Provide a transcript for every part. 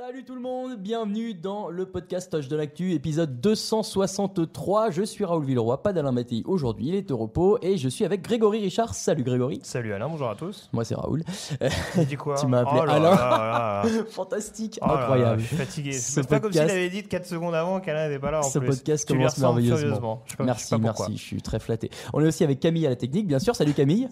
Salut tout le monde, bienvenue dans le podcast Touch de l'actu, épisode 263. Je suis Raoul Villeroy, pas d'Alain Mattei aujourd'hui, il est au repos et je suis avec Grégory Richard. Salut Grégory. Salut Alain, bonjour à tous. Moi c'est Raoul. Tu dis quoi Tu m'as appelé Oh là Alain. là là là. Fantastique, Oh incroyable. je suis fatigué. Ce C'est pas comme s'il podcast- avait dit 4 secondes avant qu'Alain n'était pas là en Ce plus. podcast Tu commence merveilleusement. Je je merci, sais pas pourquoi. merci, je suis très flatté. On est aussi avec Camille à la technique, bien sûr. Salut Camille.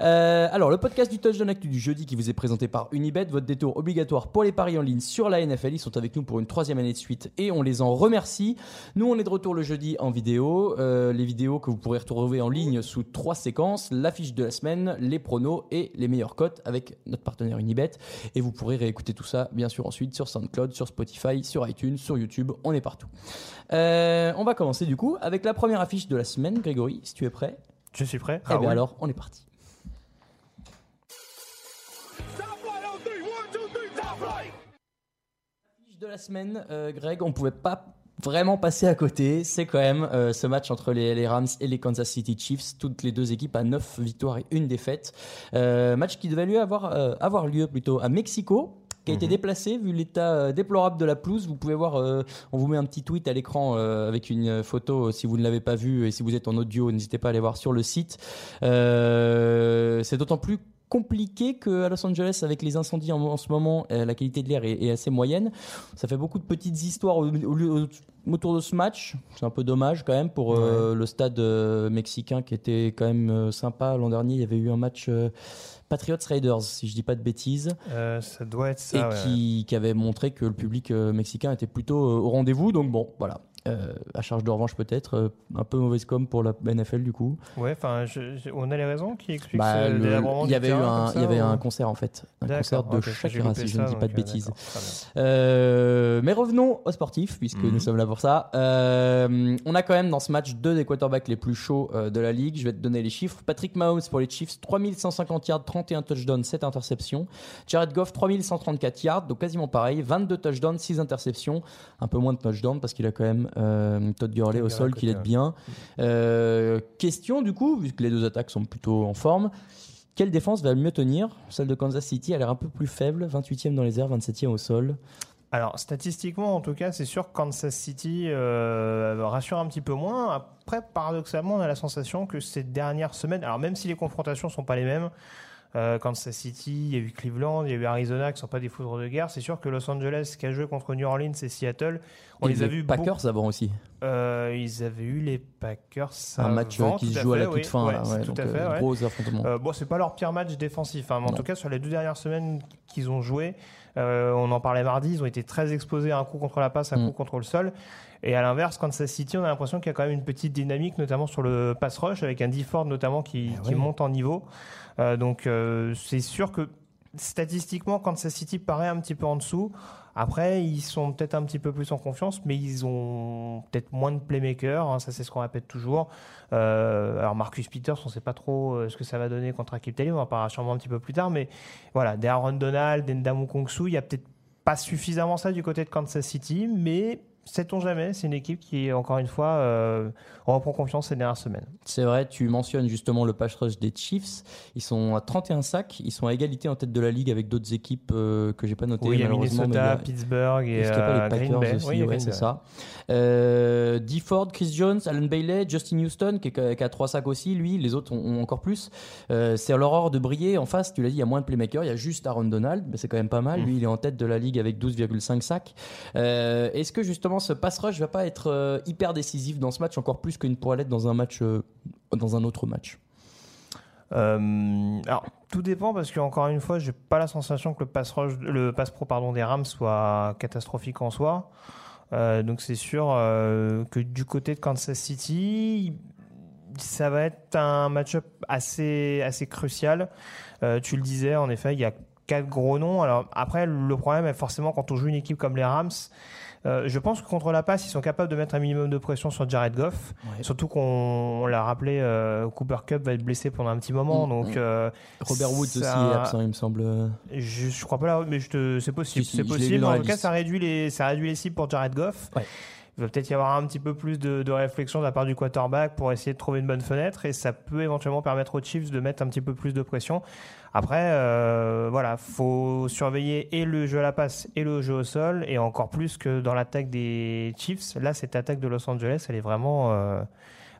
Euh, alors, le podcast du Touchdown Actu du jeudi qui vous est présenté par Unibet, votre détour obligatoire pour les paris en ligne sur la NFL. Ils sont avec nous pour une troisième année de suite et on les en remercie. Nous, on est de retour le jeudi en vidéo. Euh, les vidéos que vous pourrez retrouver en ligne sous trois séquences l'affiche de la semaine, les pronos et les meilleures cotes avec notre partenaire Unibet. Et vous pourrez réécouter tout ça, bien sûr, ensuite sur SoundCloud, sur Spotify, sur iTunes, sur YouTube. On est partout. Euh, on va commencer du coup avec la première affiche de la semaine, Grégory, si tu es prêt. Je suis prêt. Eh bien Raoul. alors, on est parti. De la semaine, euh, Greg, on pouvait pas vraiment passer à côté. C'est quand même euh, ce match entre les, les Rams et les Kansas City Chiefs, toutes les deux équipes à 9 victoires et une défaite. Euh, match qui devait lieu avoir, avoir lieu plutôt à Mexico qui a été déplacé vu l'état déplorable de la pelouse. Vous pouvez voir, euh, on vous met un petit tweet à l'écran euh, avec une photo si vous ne l'avez pas vu et si vous êtes en audio, n'hésitez pas à aller voir sur le site. Euh, c'est d'autant plus compliqué qu'à Los Angeles, avec les incendies en, en ce moment, euh, la qualité de l'air est, est assez moyenne. Ça fait beaucoup de petites histoires au- au autour de ce match. C'est un peu dommage quand même pour euh, le stade euh, mexicain qui était quand même euh, sympa. L'an dernier, il y avait eu un match Patriots Raiders, si je dis pas de bêtises ça doit être et ça. ouais. qui, qui avait montré que le public mexicain était plutôt au rendez-vous. Donc bon, voilà. Euh, à charge de revanche peut-être, euh, un peu mauvaise com pour la NFL du coup. Ouais, enfin, on a les raisons qui expliquent Bah, le- il y avait eu un, il y avait un concert en fait, un concert de ok, j'ai Shakira si je ne dis pas de euh, bêtises. Euh, mais revenons au sportif, puisque Mhm. nous sommes là pour ça. On a quand même dans ce match deux des quarterbacks les plus chauds de la ligue. Je vais te donner les chiffres. Patrick Mahomes pour les Chiefs, 3150 yards, 31 touchdowns, 7 interceptions. Jared Goff, 3134 yards, donc quasiment pareil. 22 touchdowns, 6 interceptions. Un peu moins de touchdowns parce qu'il a quand même euh, Todd Gurley au sol côté, qui l'aide ouais. bien. Euh, question du coup, vu que les deux attaques sont plutôt en forme. Quelle défense va le mieux tenir? Celle de Kansas City a l'air un peu plus faible, 28e dans les airs, 27e au sol. Alors, statistiquement, en tout cas, c'est sûr que Kansas City euh, rassure un petit peu moins. Après, paradoxalement, on a la sensation que ces dernières semaines, alors même si les confrontations sont pas les mêmes, euh, Kansas City, il y a eu Cleveland, il y a eu Arizona qui sont pas des foudres de guerre. C'est sûr que Los Angeles, qui a joué contre New Orleans et Seattle, on Et les a vus. Packers beaucoup- avant aussi. Euh, ils avaient eu les Packers. un match euh, avant, qui se à joue à la fait, toute oui. fin. Ouais, là, c'est ouais, tout donc, à fait. euh, ouais. Gros affrontement. Bon, c'est pas leur pire match défensif, hein, mais en Non. tout cas sur les deux dernières semaines qu'ils ont joué, on en parlait mardi, ils ont été très exposés à un coup contre la passe, un Mm. coup contre le sol. Et à l'inverse, Kansas City, on a l'impression qu'il y a quand même une petite dynamique, notamment sur le pass rush, avec un D-Ford notamment qui, qui ouais. monte en niveau. Euh, donc euh, c'est sûr que statistiquement, Kansas City paraît un petit peu en dessous. Après, ils sont peut-être un petit peu plus en confiance, mais ils ont peut-être moins de playmakers. hein, ça, c'est ce qu'on répète toujours. Euh, alors, Marcus Peters, on ne sait pas trop ce que ça va donner contre Akip Talib. On en parlera sûrement un petit peu plus tard. Mais voilà, des Aaron Donald, des Ndamu Kongsu, il y a peut-être pas suffisamment ça du côté de Kansas City, mais sait-on jamais, c'est une équipe qui, encore une fois, euh, reprend confiance ces dernières semaines. C'est vrai, tu mentionnes justement le pass rush des Chiefs. Ils sont à 31 sacs, ils sont à égalité en tête de la ligue avec d'autres équipes euh, que j'ai pas notées. Oui, il y a Minnesota, mais et euh, Green Packers Bay. aussi Oui, Ouais, c'est ça. Euh, D. Ford, Chris Jones, Alan Bailey, Justin Houston, qui, qui a trois sacs aussi, lui, les autres ont, ont encore plus. Euh, c'est l'aurore de briller. En face, tu l'as dit, il y a moins de playmakers. Il y a juste Aaron Donald, mais c'est quand même pas mal. Lui, il est en tête de la ligue avec 12,5 sacs. Euh, Est-ce que justement ce pass rush va pas être euh, hyper décisif dans ce match, encore plus qu'une pourrait l'être dans un match, euh, dans un autre match Euh, alors, tout dépend parce que encore une fois, j'ai pas la sensation que le pass rush- le pass pro pardon des Rams soit catastrophique en soi. Donc c'est sûr que du côté de Kansas City, ça va être un match-up assez assez crucial. Tu le disais, en effet, il y a quatre gros noms. Alors après, le problème est forcément quand on joue une équipe comme les Rams. Euh, je pense que contre la passe, ils sont capables de mettre un minimum de pression sur Jared Goff. Ouais. Surtout qu'on on l'a rappelé, euh, Cooper Cup va être blessé pendant un petit moment. Mm, donc, mm. euh, Robert Woods ça- aussi est absent, il me semble. Je, je crois pas là, mais te, c'est possible. Si, si, c'est possible. En tout cas, ça réduit les, ça réduit les cibles pour Jared Goff. Ouais. Il va peut-être y avoir un petit peu plus de, réflexion de la part du quarterback pour essayer de trouver une bonne fenêtre et ça peut éventuellement permettre aux Chiefs de mettre un petit peu plus de pression. Après, euh, voilà, faut surveiller et le jeu à la passe et le jeu au sol et encore plus que dans l'attaque des Chiefs. Là, cette attaque de Los Angeles, elle est vraiment, euh,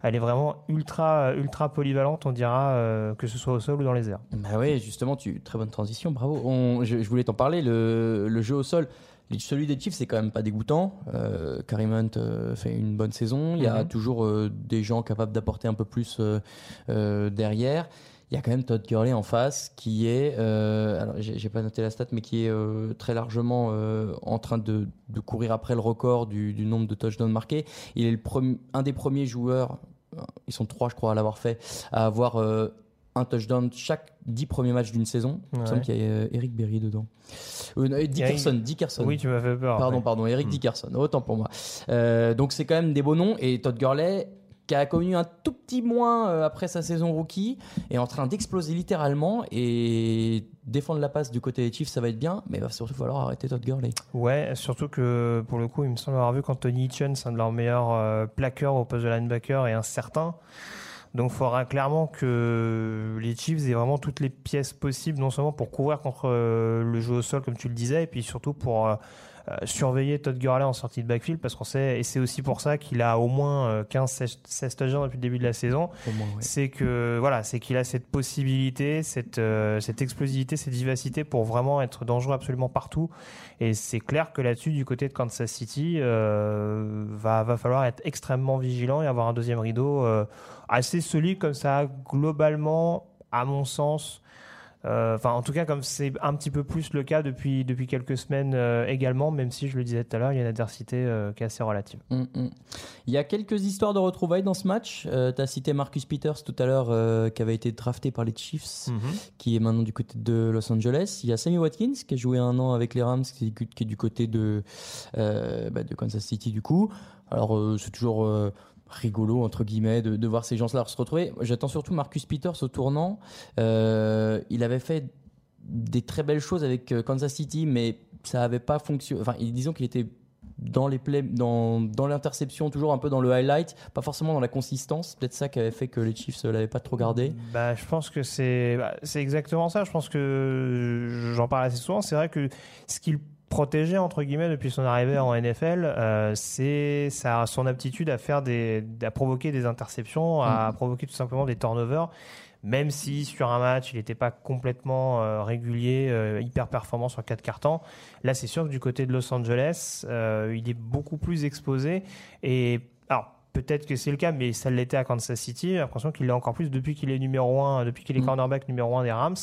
elle est vraiment ultra, ultra polyvalente, on dira, euh, que ce soit au sol ou dans les airs. Bah oui, justement, tu très bonne transition, bravo. Je, voulais t'en parler. Le, jeu au sol, celui des Chiefs, c'est quand même pas dégoûtant. Euh, Kareem Hunt euh, fait une bonne saison. Il y a Mhm. toujours euh, des gens capables d'apporter un peu plus euh, derrière. Il y a quand même Todd Gurley en face qui est, alors j'ai pas noté la stat, mais qui est très largement en train de, de courir après le record du, du nombre de touchdowns marqués. Il est le premier- un des premiers joueurs, ils sont trois je crois à l'avoir fait, à avoir euh, un touchdown chaque dix premiers matchs d'une saison. Il me Ouais. semble qu'il y a euh, Eric Berry dedans. Euh, Dickerson, Dickerson. Oui, tu m'as fait peur. Pardon, ouais. pardon, Eric Hmm. Dickerson, autant pour moi. Euh, donc c'est quand même des beaux noms et Todd Gurley qui a connu un tout petit moins euh, après sa saison rookie est en train d'exploser littéralement et défendre la passe du côté des Chiefs ça va être bien mais il va surtout falloir arrêter Todd Gurley. Ouais, surtout que pour le coup, il me semble avoir vu qu'Anthony Hitchens, un de leurs meilleurs plaqueurs au poste de linebacker, est incertain. Donc il faudra clairement que les Chiefs aient vraiment toutes les pièces possibles, non seulement pour couvrir contre euh, le jeu au sol, comme tu le disais, et puis surtout pour euh, surveiller Todd Gurley en sortie de backfield, parce qu'on sait, et c'est aussi pour ça qu'il a au moins 15-16 touchdowns depuis le début de la saison ouais. c'est que voilà, c'est qu'il a cette possibilité, cette euh, cette explosivité, cette vivacité pour vraiment être dangereux absolument partout. Et c'est clair que là-dessus, du côté de Kansas City, euh, va va falloir être extrêmement vigilant et avoir un deuxième rideau euh, assez solide comme ça globalement, à mon sens. Euh, Enfin, en tout cas, comme c'est un petit peu plus le cas depuis depuis quelques semaines euh, également, même si je le disais tout à l'heure, il y a une adversité euh, qui est assez relative. Mm, mm. Il y a quelques histoires de retrouvailles dans ce match. tu as cité Marcus Peters tout à l'heure qui avait été drafté par les Chiefs. qui est maintenant du côté de Los Angeles. Il y a Sammy Watkins qui a joué un an avec les Rams, qui est, du côté de, bah, de Kansas City du coup. Alors c'est toujours rigolo entre guillemets de, voir ces gens-là se retrouver. J'attends surtout Marcus Peters au tournant. Euh, il avait fait des très belles choses avec euh, Kansas City, mais ça n'avait pas fonctionné. Enfin, disons qu'il était dans les plays, dans, dans l'interception, toujours un peu dans le highlight, pas forcément dans la consistance. Peut-être ça qui avait fait que les Chiefs ne l'avaient pas trop gardé. Bah, je pense que c'est bah, c'est exactement ça. Je pense que j'en parle assez souvent. C'est vrai que ce qu'il protégeait entre guillemets depuis son arrivée en NFL, euh, c'est sa son aptitude à faire des à provoquer des interceptions, à provoquer tout simplement des turnovers. Même si sur un match il n'était pas complètement euh, régulier, euh, hyper performant sur quatre cartons, là c'est sûr que du côté de Los Angeles, il est beaucoup plus exposé. Et alors peut-être que c'est le cas, mais ça l'était à Kansas City. J'ai l'impression qu'il l'est encore plus depuis qu'il est numéro 1, depuis qu'il est Mm. cornerback numéro 1 des Rams,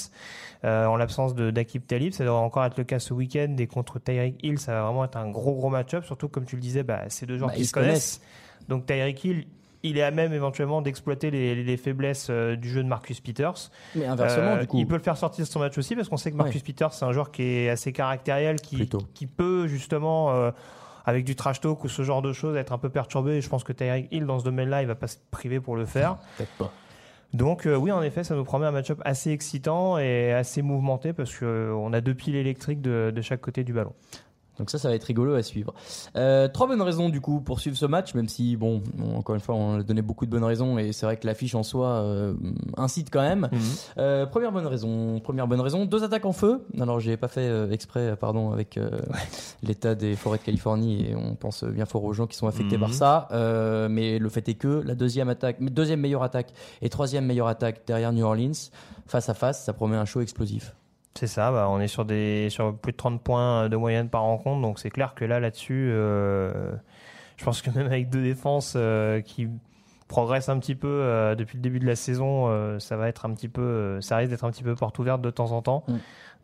euh, en l'absence de d'Akib Talib. Ça devrait encore être le cas ce week-end. Et contre Tyreek Hill, ça va vraiment être un gros gros match-up. Surtout comme tu le disais, bah, c'est deux joueurs Bah, qui se se connaissent. Donc Tyreek Hill, il est à même éventuellement d'exploiter les, les faiblesses euh, du jeu de Marcus Peters. Mais inversement, Euh, du coup. Il peut le faire sortir de son match aussi parce qu'on sait que Marcus Ouais. Peters, c'est un joueur qui est assez caractériel, qui, Plutôt. qui peut justement, euh, avec du trash talk ou ce genre de choses, être un peu perturbé. Et je pense que Tyreek Hill, dans ce domaine-là, il va pas se priver pour le faire. Peut-être pas. Donc euh, oui, en effet, ça nous promet un match-up assez excitant et assez mouvementé parce que euh, a deux piles électriques de, de chaque côté du ballon. Donc ça, ça va être rigolo à suivre. Euh, trois bonnes raisons du coup pour suivre ce match, même si bon, on- encore une fois, on a donné beaucoup de bonnes raisons et c'est vrai que l'affiche en soi euh, incite quand même. Mhm. Euh, première bonne raison, première bonne raison, deux attaques en feu. Alors j'ai pas fait exprès, pardon, avec l'état des forêts de Californie et on pense bien fort aux gens qui sont affectés Mhm. par ça. Euh, mais le fait est que la deuxième attaque, deuxième meilleure attaque et troisième meilleure attaque derrière New Orleans, face à face, ça promet un show explosif. C'est ça, bah, on est sur, des, sur plus de 30 points de moyenne par rencontre, donc c'est clair que là, là-dessus, euh, je pense que même avec deux défenses euh, qui progressent un petit peu euh, depuis le début de la saison, euh, ça va être un petit peu, euh, ça risque d'être un petit peu porte ouverte de temps en temps. Mm.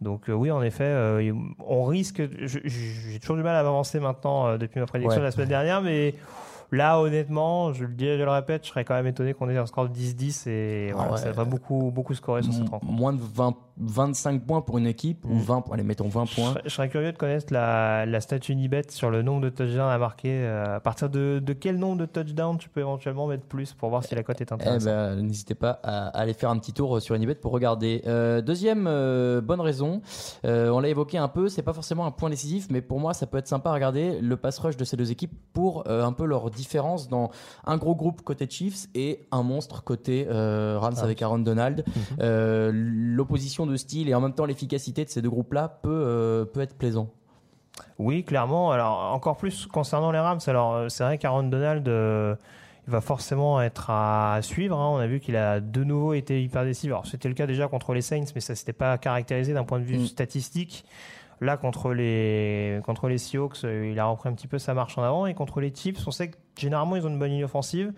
Donc euh, oui, en effet, euh, on risque. J'ai toujours du mal à m'avancer maintenant euh, depuis ma prédiction Ouais. de la semaine dernière, mais là, honnêtement, je le dis, et je le répète, je serais quand même étonné qu'on ait un score de 10-10 et voilà, ouais. ça va beaucoup, beaucoup scorer sur cette rencontre. Moins de 20, 25 points pour une équipe, ou Mm. 20, allez, mettons 20 Je points. je serais curieux de connaître la, la stat Unibet sur le nombre de touchdowns à marquer. euh, à partir de, de quel nombre de touchdowns tu peux éventuellement mettre plus pour voir si la cote est Eh intéressante? ben, n'hésitez pas à, à aller faire un petit tour sur Unibet pour regarder. Euh, deuxième euh, bonne raison, euh, on l'a évoqué un peu, c'est pas forcément un point décisif, mais pour moi ça peut être sympa à regarder le pass rush de ces deux équipes pour euh, un peu leur différence dans un gros groupe côté Chiefs et un monstre côté euh, Rams avec Aaron Donald. Euh, L'opposition de style et en même temps l'efficacité de ces deux groupes-là peut, euh, peut être plaisant. Oui, clairement. Alors, encore plus concernant les Rams. Alors, c'est vrai qu'Aaron Donald, il va forcément être à suivre. hein. On a vu qu'il a de nouveau été hyper décisif. Alors, c'était le cas déjà contre les Saints, mais ça s'était pas caractérisé d'un point de vue Mm. statistique. Là, contre les, contre les Seahawks, euh, il a repris un petit peu sa marche en avant. Et contre les Chiefs, on sait que généralement, ils ont une bonne ligne offensive.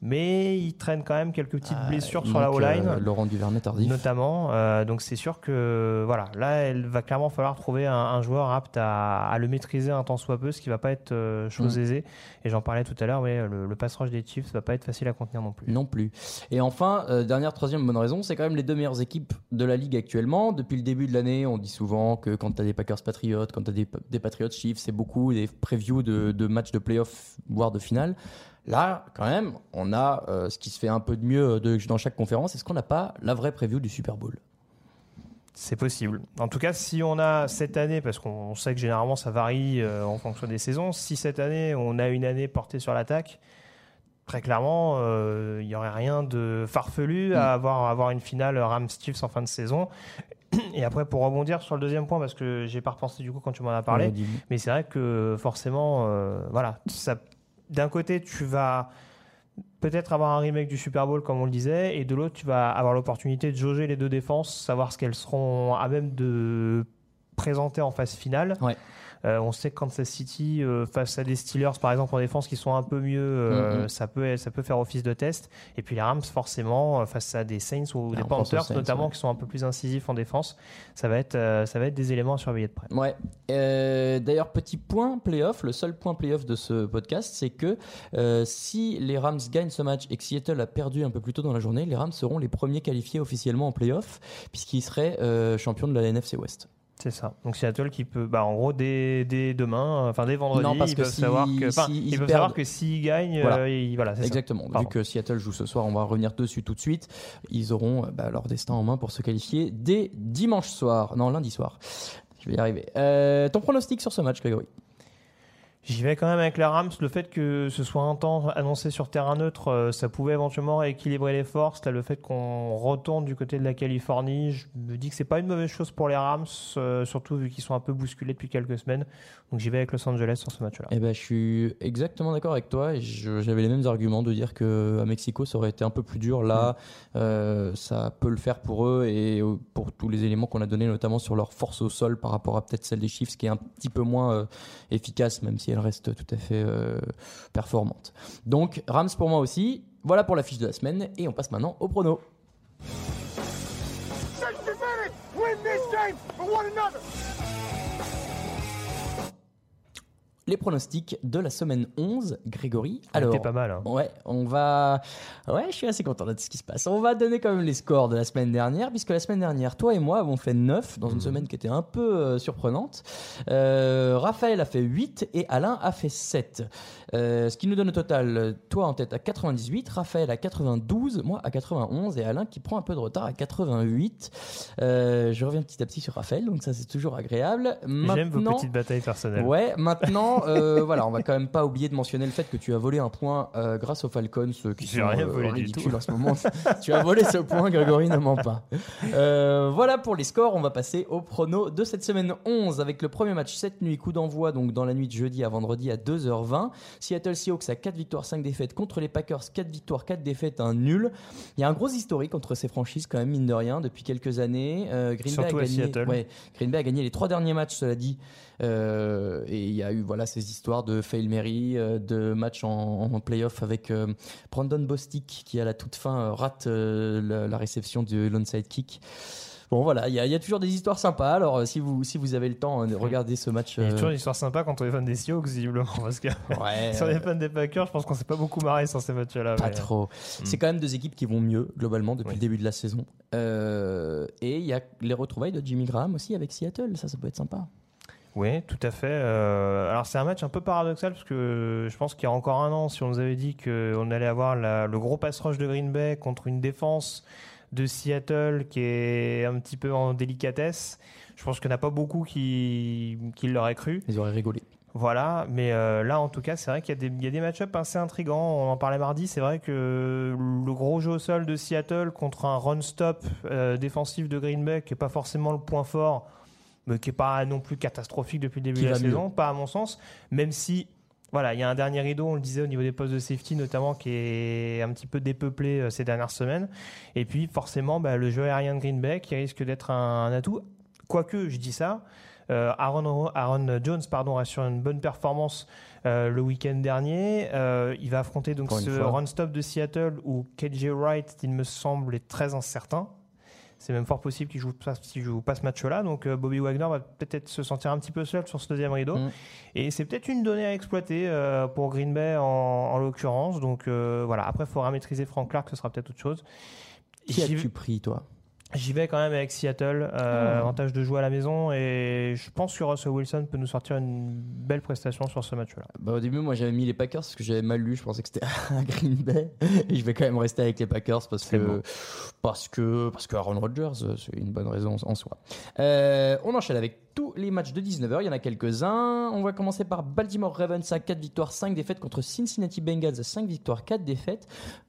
Mais ils traînent quand même quelques petites blessures Il sur la O-line euh, Laurent Duvernay tardif. notamment. Euh, donc c'est sûr que voilà, là, elle va clairement falloir trouver un, un joueur apte à, à le maîtriser un temps soit peu, ce qui va pas être euh, chose Mm. aisée. Et j'en parlais tout à l'heure, mais le, le pass rush des Chiefs va pas être facile à contenir non plus. Non plus. Et enfin, euh, dernière, troisième bonne raison, c'est quand même les deux meilleures équipes de la ligue actuellement. Depuis le début de l'année, on dit souvent que quand tu as des Packers Patriots, quand tu as des, des Patriots Chiefs, c'est beaucoup des previews de, de matchs de playoff, voire de finale. Là, quand même, on a euh, ce qui se fait un peu de mieux de- dans chaque conférence. Est-ce qu'on n'a pas la vraie preview du Super Bowl C'est possible. En tout cas, si on a cette année, parce qu'on sait que généralement ça varie euh, en fonction des saisons, si cette année on a une année portée sur l'attaque, très clairement, euh, il n'y aurait rien de farfelu à avoir, à avoir une finale Rams-Chiefs en fin de saison. Et après, pour rebondir sur le deuxième point, parce que j'ai pas repensé du coup quand tu m'en as parlé, mais c'est vrai que forcément, euh, voilà, ça, d'un côté, tu vas peut-être avoir un remake du Super Bowl, comme on le disait, et de l'autre, tu vas avoir l'opportunité de jauger les deux défenses, savoir ce qu'elles seront à même de présenter en phase finale. Euh, on sait que Kansas City, euh, face à des Steelers, par exemple, en défense, qui sont un peu mieux, euh, Mhm. ça, peut, ça peut faire office de test. Et puis les Rams, forcément, face à des Saints ou Ah, des aux Panthers, Saints, notamment, ouais. qui sont un peu plus incisifs en défense, ça va être, ça va être des éléments à surveiller de près. Ouais. D'ailleurs, petit point playoff, le seul point playoff de ce podcast, c'est que euh, si les Rams gagnent ce match et que Seattle a perdu un peu plus tôt dans la journée, les Rams seront les premiers qualifiés officiellement en playoff, puisqu'ils seraient euh, champions de la NFC West. C'est ça. Donc Seattle qui peut, bah, en gros, dès, dès demain, euh, enfin dès vendredi, Non, parce ils que peuvent si- savoir que, si ils, ils peuvent perdent- savoir que s'ils gagnent, Voilà. euh, ils- voilà, c'est ça. Exactement. Vu que Seattle joue ce soir, on va revenir dessus tout de suite. Ils auront euh, bah, leur destin en main pour se qualifier dès dimanche soir. Non, lundi soir. Je vais y arriver. Euh, ton pronostic sur ce match, Grégory? J'y vais quand même avec les Rams. Le fait que ce soit un temps annoncé sur terrain neutre, euh, ça pouvait éventuellement équilibrer les forces. Là, le fait qu'on retourne du côté de la Californie, je me dis que c'est pas une mauvaise chose pour les Rams, euh, surtout vu qu'ils sont un peu bousculés depuis quelques semaines. Donc j'y vais avec Los Angeles sur ce match-là. Eh ben, je suis exactement d'accord avec toi. J'avais les mêmes arguments de dire que à Mexico, ça aurait été un peu plus dur. Là, euh, ça peut le faire pour eux et pour tous les éléments qu'on a donnés, notamment sur leur force au sol par rapport à peut-être celle des Chiefs, qui est un petit peu moins euh, efficace, même si elle reste tout à fait euh, performante. Donc, Rams pour moi aussi. Voilà pour la fiche de la semaine. Et on passe maintenant au prono. Les pronostics de la semaine 11, Grégory. Alors, Alors, pas mal. hein. Ouais, on va. Ouais, je suis assez content de ce qui se passe. On va donner quand même les scores de la semaine dernière, puisque la semaine dernière, toi et moi avons fait 9 dans une semaine qui était un peu euh, surprenante. Euh, Raphaël a fait 8 et Alain a fait 7. Euh, ce qui nous donne au total, toi en tête à 98, Raphaël à 92, moi à 91 et Alain qui prend un peu de retard à 88. Euh, je reviens petit à petit sur Raphaël, donc ça c'est toujours agréable. J'aime vos petites batailles personnelles. Ouais, maintenant, euh, voilà, on va quand même pas oublier de mentionner le fait que tu as volé un point euh, grâce aux Falcons, ceux qui sont rien euh, volé du ridicules tout. en ce moment. tu as volé ce point, Grégory ne ment pas. Euh, voilà pour les scores, on va passer au prono de cette semaine 11 avec le premier match cette nuit, coup d'envoi donc dans la nuit de jeudi à vendredi à 2h20. Seattle Seahawks à 4 victoires, 5 défaites contre les Packers, 4 victoires, 4 défaites, un nul. Il y a un gros historique entre ces franchises quand même mine de rien depuis quelques années. Euh, Green Bay a gagné, ouais, Green Bay a gagné les trois derniers matchs, cela dit. Euh, et il y a eu voilà ces histoires de fail Mary, euh, de matchs en, en playoff avec euh, Brandon Bostic qui à la toute fin euh, rate la, la réception du l'onside kick. Bon voilà, il y, a- il y a toujours des histoires sympas. Alors si vous si vous avez le temps, euh, regardez ce match. Il y a toujours une histoire sympa quand on est fan des Seahawks, visiblement. Parce que ouais, sur euh, les fans des Packers, je pense qu'on s'est pas beaucoup marré sur ces matchs-là. Pas mais- trop. C'est quand même deux équipes qui vont mieux globalement depuis Oui. le début de la saison. Euh, et il y a les retrouvailles de Jimmy Graham aussi avec Seattle. Ça, ça peut être sympa. Oui, tout à fait. Euh, alors c'est un match un peu paradoxal parce que je pense qu'il y a encore un an, si on nous avait dit qu'on allait avoir la- le gros pass rush de Green Bay contre une défense de Seattle qui est un petit peu en délicatesse, je pense qu'il n'y en a pas beaucoup qui, qui l'auraient cru. Ils auraient rigolé. Voilà, mais euh, là en tout cas, c'est vrai qu'il y a des, il y a des match-ups assez intrigants. On en parlait mardi, c'est vrai que le gros jeu au sol de Seattle contre un run-stop euh, défensif de Green Bay, qui n'est pas forcément le point fort, mais qui n'est pas non plus catastrophique depuis le début Qui de la mieux. saison, pas à mon sens, même si. Voilà, il y a un dernier rideau, on le disait au niveau des postes de safety notamment, qui est un petit peu dépeuplé euh, ces dernières semaines. Et puis forcément, bah, le jeu aérien de Green Bay qui risque d'être un, un atout. Quoique, je dis ça, euh, Aaron, Aaron Jones pardon, assure une bonne performance euh, le week-end dernier. Il va affronter donc Encore ce run-stop de Seattle où KJ Wright, il me semble, est très incertain. C'est même fort possible qu'il joue pas, joue pas ce match-là. Donc euh, Bobby Wagner va peut-être se sentir un petit peu seul sur ce deuxième rideau. Mm. Et c'est peut-être une donnée à exploiter euh, pour Green Bay en, en l'occurrence. Donc euh, voilà. Après, il faudra maîtriser Frank Clark, ce sera peut-être autre chose. Qui as-tu pris, toi? J'y vais quand même avec Seattle, euh, Ah. avantage de jouer à la maison et je pense que Russell Wilson peut nous sortir une belle prestation sur ce match-là. bah, Au début, moi j'avais mis les Packers parce que j'avais mal lu. Je pensais que c'était à Green Bay. Et je vais quand même rester avec les Packers parce que, beau. parce que, parce que Aaron Rodgers, euh, c'est une bonne raison en soi. Euh, on enchaîne avec tous les matchs de 19h. Il y en a quelques-uns. On va commencer par Baltimore Ravens à 4 victoires, 5 défaites contre Cincinnati Bengals à 5 victoires, 4 défaites.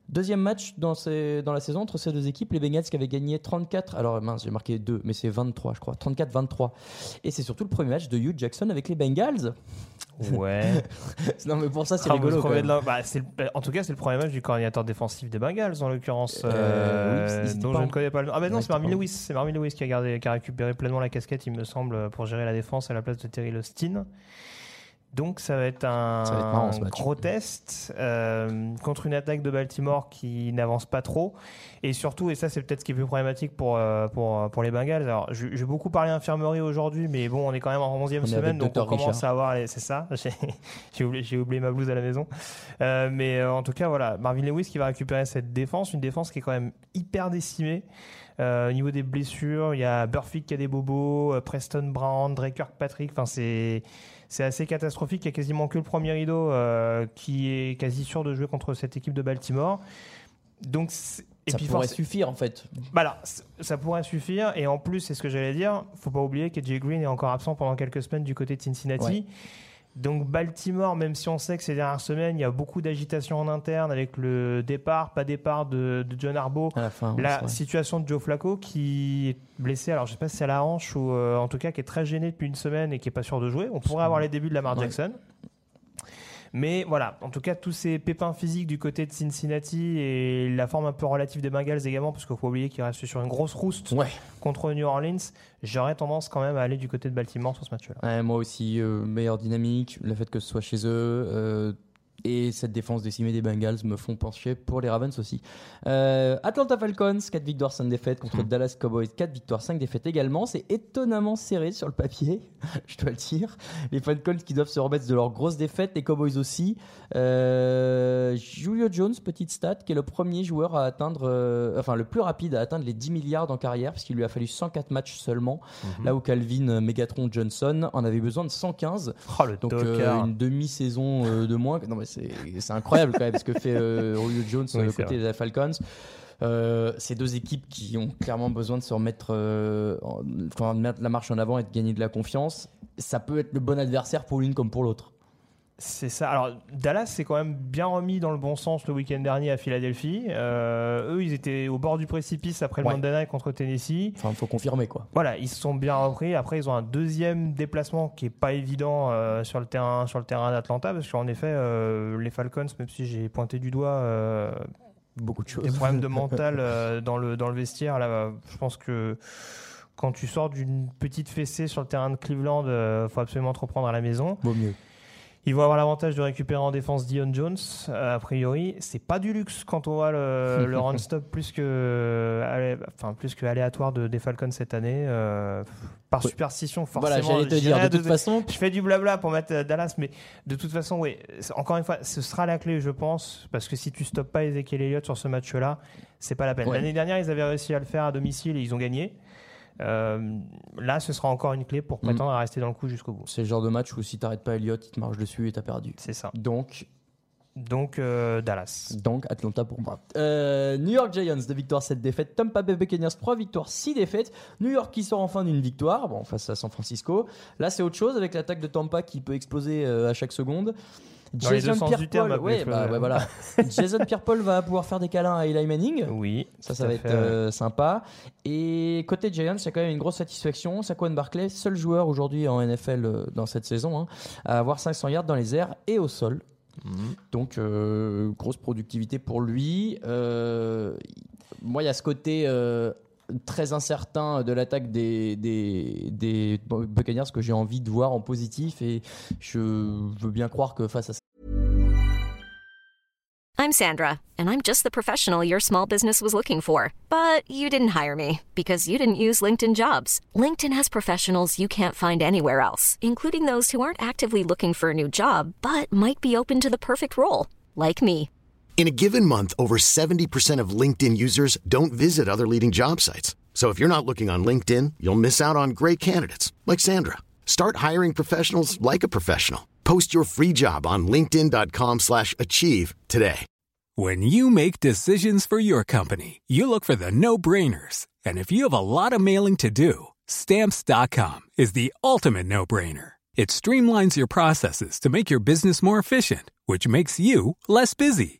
Deuxième match dans, ces- dans la saison entre ces deux équipes. Les Bengals qui avaient gagné 34. Alors mince, j'ai marqué 2, mais c'est 23, je crois. 34-23. Et c'est surtout le premier match de Hugh Jackson avec les Bengals. Ouais. Non, mais pour ça, c'est Ah, rigolo. la- bah, le- En tout cas, c'est le premier match du coordinateur défensif des Bengals, en l'occurrence, Euh, euh, oui, dont pas je en- ne connais pas le nom. Ah, ben non, c'est Marvin Lewis. C'est Marvin Lewis qui a, gardé, qui a récupéré pleinement la casquette, il me semble, pour gérer la défense à la place de Terry Austin. Donc ça va être un va être marrant, gros test euh, contre une attaque de Baltimore qui n'avance pas trop. Et surtout, et ça c'est peut-être ce qui est plus problématique pour, euh, pour, pour les Bengals, alors vais beaucoup parler infirmerie aujourd'hui, mais bon, on est quand même en 11e On est semaine, donc on commence Richard. à avoir, c'est ça, j'ai j'ai oublié, j'ai oublié ma blouse à la maison. Euh, mais euh, en tout cas, voilà, Marvin Lewis qui va récupérer cette défense, une défense qui est quand même hyper décimée. Euh, au niveau des blessures, il y a Burfict qui a des bobos, euh, Preston Brown, Drake Kirkpatrick. Enfin, c'est c'est assez catastrophique. Il y a quasiment que le premier rideau euh, qui est quasi sûr de jouer contre cette équipe de Baltimore. Donc, et ça puis pourrait suffire en fait. voilà, c- ça pourrait suffire. Et en plus, c'est ce que j'allais dire, faut pas oublier que Jay Green est encore absent pendant quelques semaines du côté de Cincinnati. Ouais. Donc Baltimore, même si on sait que ces dernières semaines, il y a beaucoup d'agitation en interne avec le départ, pas départ de, de John Harbaugh. La fin. situation de Joe Flacco qui est blessé, alors je sais pas si c'est à la hanche ou euh, en tout cas qui est très gêné depuis une semaine et qui est pas sûr de jouer. On pourrait avoir les débuts de Lamar Ouais. Jackson. Mais voilà, en tout cas, tous ces pépins physiques du côté de Cincinnati et la forme un peu relative des Bengals également, parce qu'il faut oublier qu'ils restent sur une grosse rouste Ouais. contre New Orleans, j'aurais tendance quand même à aller du côté de Baltimore sur ce match-là. Ouais, moi aussi, euh, meilleure dynamique, le fait que ce soit chez eux. euh, Et cette défense décimée des Bengals me font pencher pour les Ravens aussi. Euh, Atlanta Falcons, 4 victoires, 5 défaites contre Dallas Cowboys, 4 victoires, 5 défaites également. C'est étonnamment serré sur le papier, je dois le dire. Les Falcons qui doivent se remettre de leurs grosses défaites, les Cowboys aussi. Euh, Julio Jones, petite stat, qui est le premier joueur à atteindre, euh, enfin le plus rapide à atteindre les 10 milliards en carrière, puisqu'il lui a fallu 104 matchs seulement, là où Calvin Megatron Johnson en avait besoin de 115. Oh, le Donc une demi-saison de moins. Non mais c'est incroyable quand même ce que fait euh, Julio Jones Oui, euh, côté des Falcons. Euh, ces deux équipes qui ont clairement besoin de se remettre, euh, en- enfin, de mettre la marche en avant et de gagner de la confiance. Ça peut être le bon adversaire pour l'une comme pour l'autre. C'est ça. Alors, Dallas s'est quand même bien remis dans le bon sens le week-end dernier à Philadelphie. Euh, eux, ils étaient au bord du précipice après le Ouais. Monday Night contre Tennessee. Enfin, il faut confirmer quoi. Voilà, ils se sont bien repris. Après, ils ont un deuxième déplacement qui est pas évident euh, sur le terrain, sur le terrain d'Atlanta, parce qu'en effet, euh, les Falcons, même si j'ai pointé du doigt Beaucoup de des choses. problèmes de mental dans le dans le vestiaire, là, je pense que quand tu sors d'une petite fessée sur le terrain de Cleveland, il faut absolument te reprendre à la maison. Vaut mieux. Ils vont avoir l'avantage de récupérer en défense Dion Jones. Euh, a priori, c'est pas du luxe quand on voit le, le run stop plus que, allé- enfin, plus que aléatoire de, des Falcons cette année. Euh, par Ouais. superstition, Voilà, forcément. j'allais te je dire. De toute de- façon, je fais du blabla pour mettre euh, Dallas, mais de toute façon, oui. Encore une fois, ce sera la clé, je pense, parce que si tu stoppes pas Ezekiel Elliott sur ce match-là, c'est pas la peine. Ouais. L'année dernière, ils avaient réussi à le faire à domicile et ils ont gagné. Euh, là, ce sera encore une clé pour Mm. prétendre à rester dans le coup jusqu'au bout. c'est le genre de match où si t'arrêtes pas Elliott, il te marche dessus et t'as perdu. C'est ça. Donc, Donc, euh, Dallas. Donc Atlanta pour moi. Euh, New York Giants, 2 victoires, 7 défaites. Tampa Bay Buccaneers, 3 victoires, 6 défaites. New York qui sort enfin d'une victoire, bon, face à San Francisco. Là, c'est autre chose avec l'attaque de Tampa qui peut exploser à chaque seconde. Dans terme, Pierre-Paul, ouais, bah, ouais, voilà. Jason Pierre-Paul va pouvoir faire des câlins à Eli Manning. Oui, Ça, ça va être euh, sympa. Et côté Giants, il y a quand même une grosse satisfaction. Saquon Barclay, seul joueur aujourd'hui en NFL euh, dans cette saison, hein, à avoir 500 yards dans les airs et au sol. Mhm. Donc, euh, grosse productivité pour lui. Moi, il y a ce côté très incertain de l'attaque des, des, des Buccaneers que j'ai envie de voir en positif. Et je veux bien croire que face à I'm Sandra, and I'm just the professional your small business was looking for. But you didn't hire me because you didn't use LinkedIn jobs. LinkedIn has professionals you can't find anywhere else, including those who aren't actively looking for a new job but might be open to the perfect role, like me. In a given month, over 70% of LinkedIn users don't visit other leading job sites. So if you're not looking on LinkedIn, you'll miss out on great candidates like Sandra. Start hiring professionals like a professional. Post your free job on linkedin.com/achieve today. When you make decisions for your company, you look for the no-brainers. And if you have a lot of mailing to do, stamps.com is the ultimate no-brainer. It streamlines your processes to make your business more efficient, which makes you less busy.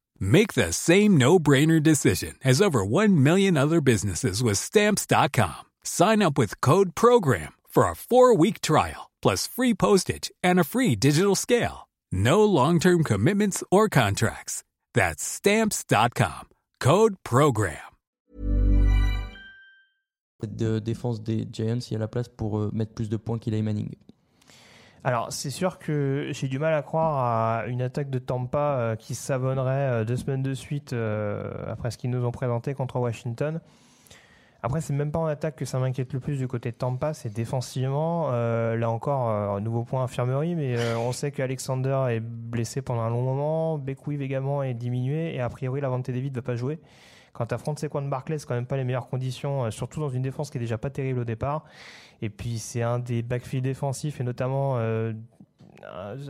Make the same no-brainer decision as over 1 million other businesses with stamps.com. Sign up with code program for a 4-week trial plus free postage and a free digital scale. No long-term commitments or contracts. That's stamps.com. Code program. de défense des Giants, il y a la place pour euh, mettre plus de points qu'Eli Manning. Alors, c'est sûr que j'ai du mal à croire à une attaque de Tampa euh, qui savonnerait euh, deux semaines de suite euh, après ce qu'ils nous ont présenté contre Washington. Après, c'est même pas en attaque que ça m'inquiète le plus du côté de Tampa, c'est défensivement. Là encore, nouveau point infirmerie, mais on sait qu'Alexander est blessé pendant un long moment, Beckwith également est diminué, et a priori, Lavante David va pas jouer. Quand tu affrontes Saquon Barclay, c'est quand même pas les meilleures conditions, euh, surtout dans une défense qui est déjà pas terrible au départ. Et puis, c'est un des backfields défensifs, et notamment euh,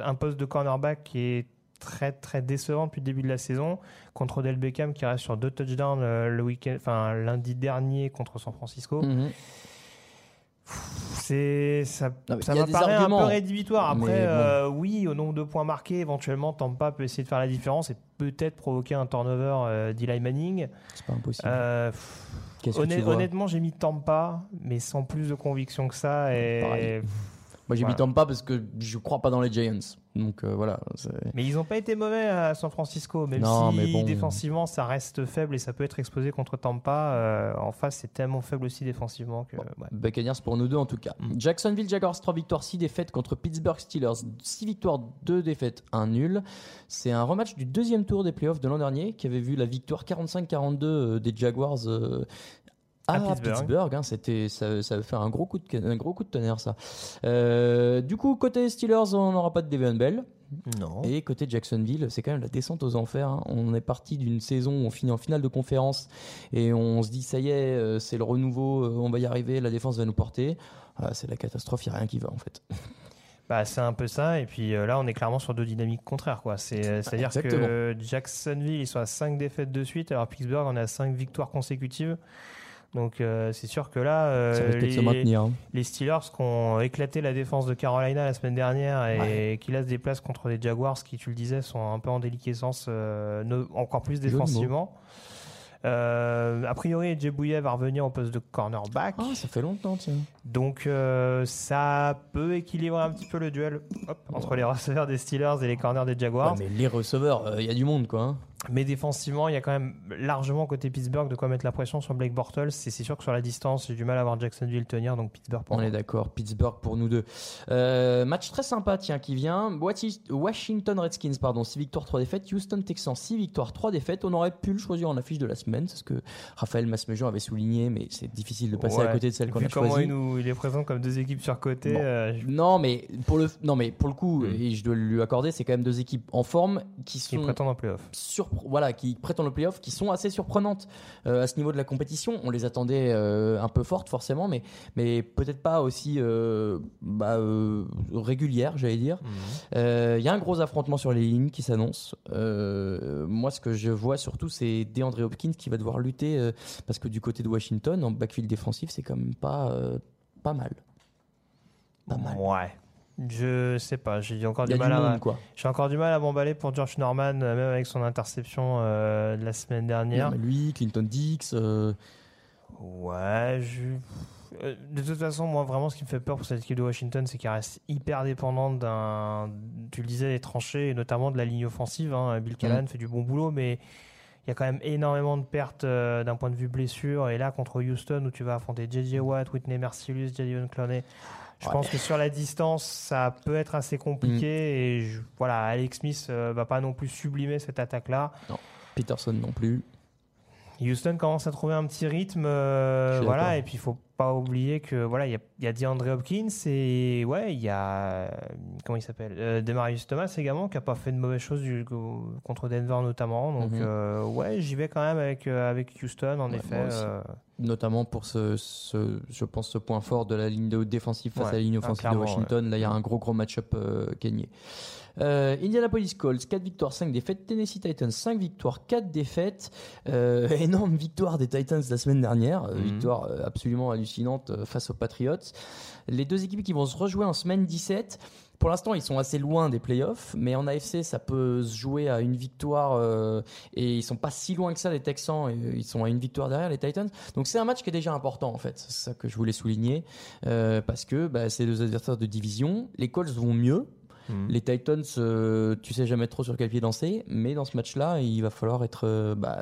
un- poste de cornerback qui est très très décevant depuis le début de la saison contre Odell Beckham qui reste sur deux touchdowns euh, le week-end enfin lundi dernier contre San Francisco Mhm. C'est ça, Non, ça un peu rédhibitoire. Après, bon. euh, oui, au nombre de points marqués, éventuellement, Tampa peut essayer de faire la différence et peut-être provoquer un turnover euh, d'Eli Manning. C'est pas impossible. Euh, pff, honnêt- honnêtement, j'ai mis Tampa, mais sans plus de conviction que ça. Et Pareil. Moi, j'ai voilà. mis Tampa parce que je crois pas dans les Giants. Donc euh, voilà. Mais ils n'ont pas été mauvais à San Francisco, même Non, si mais bon. défensivement ça reste faible et ça peut être exposé contre Tampa. euh, en face, c'est tellement faible aussi défensivement que. ouais. Buccaneers pour nous deux en tout cas. Jacksonville Jaguars 3 victoires, 6 défaites contre Pittsburgh Steelers, 6 victoires, 2 défaites, 1 nul. C'est un rematch du deuxième tour des playoffs de l'an dernier qui avait vu la victoire 45-42 euh, des Jaguars euh, à, À Pittsburgh. Pittsburgh. hein. C'était, ça, ça avait fait un gros coup de, un gros coup de tonnerre ça. Euh, du coup, côté Steelers, on n'aura pas de Devon Bell. Non. Et côté Jacksonville, c'est quand même la descente aux enfers. hein. On est parti d'une saison où on finit en finale de conférence et on se dit ça y est, euh, c'est le renouveau, euh, on va y arriver, la défense va nous porter. Ah, c'est la catastrophe, il n'y a rien qui va en fait. Bah, c'est un peu ça. Et puis euh, là, on est clairement sur deux dynamiques contraires. quoi. C'est, euh, C'est-à-dire que Jacksonville, ils sont à 5 défaites de suite, alors Pittsburgh, on à 5 victoires consécutives. Donc euh, c'est sûr que là, euh, les, se maintenir. hein. les Steelers qui ont éclaté la défense de Carolina la semaine dernière et qui là se déplacent contre les Jaguars qui, tu le disais, sont un peu en déliquescence, euh, encore plus défensivement. A priori, Bouillet va revenir au poste de cornerback. Ah, ça fait longtemps, tiens. Donc ça peut équilibrer un petit peu le duel hop, entre les receveurs des Steelers et les corners des Jaguars. Ouais, mais les receveurs, il y a du monde quoi. hein. Mais défensivement, il y a quand même largement côté Pittsburgh de quoi mettre la pression sur Blake Bortles. Et c'est sûr que sur la distance, j'ai du mal à voir Jacksonville tenir, donc Pittsburgh pour On est d'accord, Pittsburgh pour nous deux. Euh, match très sympa, tiens, qui vient. Washington Redskins, pardon, 6 victoires, 3 défaites. Houston Texans, 6 victoires, 3 défaites. On aurait pu le choisir en affiche de la semaine, c'est ce que Raphaël Masmejean avait souligné, mais c'est difficile de passer Ouais. à côté de celle qu'on a comment choisie. il, nous, il est présent comme deux équipes sur côté. Bon. euh, je- Non, mais pour le, non, mais pour le coup, Mm. et je dois lui accorder, c'est quand même deux équipes en forme qui qui sont prétendent en playoff. surpre- voilà, qui prétendent le playoff, qui sont assez surprenantes euh, à ce niveau de la compétition. On les attendait euh, un peu fortes forcément, mais, mais peut-être pas aussi euh, bah, régulières, j'allais dire. Il y a un gros affrontement sur les lignes qui s'annonce. Moi, ce que je vois surtout, c'est DeAndre Hopkins qui va devoir lutter parce que du côté de Washington, en backfield défensif, c'est quand même pas, pas mal. Pas mal. Ouais. Je sais pas, j'ai encore du mal à. monde. J'ai encore du mal à m'emballer pour George Norman, euh, même avec son interception euh, de la semaine dernière. Non, lui, Clinton Dix. euh, Ouais, je... de toute façon, moi vraiment, ce qui me fait peur pour cette équipe de Washington, c'est qu'elle reste hyper dépendante d'un, tu le disais, des tranchées et notamment de la ligne offensive. hein. Bill Callahan fait du bon boulot, mais il y a quand même énormément de pertes euh, d'un point de vue blessure. Et là, contre Houston, où tu vas affronter JJ Watt, Whitney Mercilus, Jadion Clowney, je Ouais. pense que sur la distance, ça peut être assez compliqué. Et je- voilà, Alex Smith euh, va pas non plus sublimer cette attaque-là. Peterson non plus. Houston commence à trouver un petit rythme, euh, voilà, et puis il faut pas oublier que voilà, il y y a DeAndre Hopkins et ouais, il y a comment il s'appelle, euh, Demarius Thomas également qui a pas fait de mauvaises choses du, contre Denver notamment, donc euh, ouais, j'y vais quand même avec euh, avec Houston en Ouais, effet. Notamment pour ce, ce- je pense, ce point fort de la ligne de défensive face Ouais. à la ligne Ah, offensive de Washington. Là, il y a un gros, gros match-up euh, gagné. Euh, Indianapolis Colts, 4 victoires, 5 défaites. Tennessee Titans, 5 victoires, 4 défaites. Euh, énorme victoire des Titans la semaine dernière. Mhm. Victoire absolument hallucinante face aux Patriots. Les deux équipes qui vont se rejouer en semaine 17. Pour l'instant, ils sont assez loin des playoffs, mais en AFC, ça peut se jouer à une victoire euh, et ils sont pas si loin que ça, les Texans. et, euh, ils sont à une victoire derrière les Titans. Donc c'est un match qui est déjà important en fait. C'est ça que je voulais souligner euh, parce que bah, c'est deux adversaires de division. Les Colts vont mieux. Mhm. Les Titans, euh, tu sais jamais trop sur quel pied danser, mais dans ce match-là, il va falloir être bah,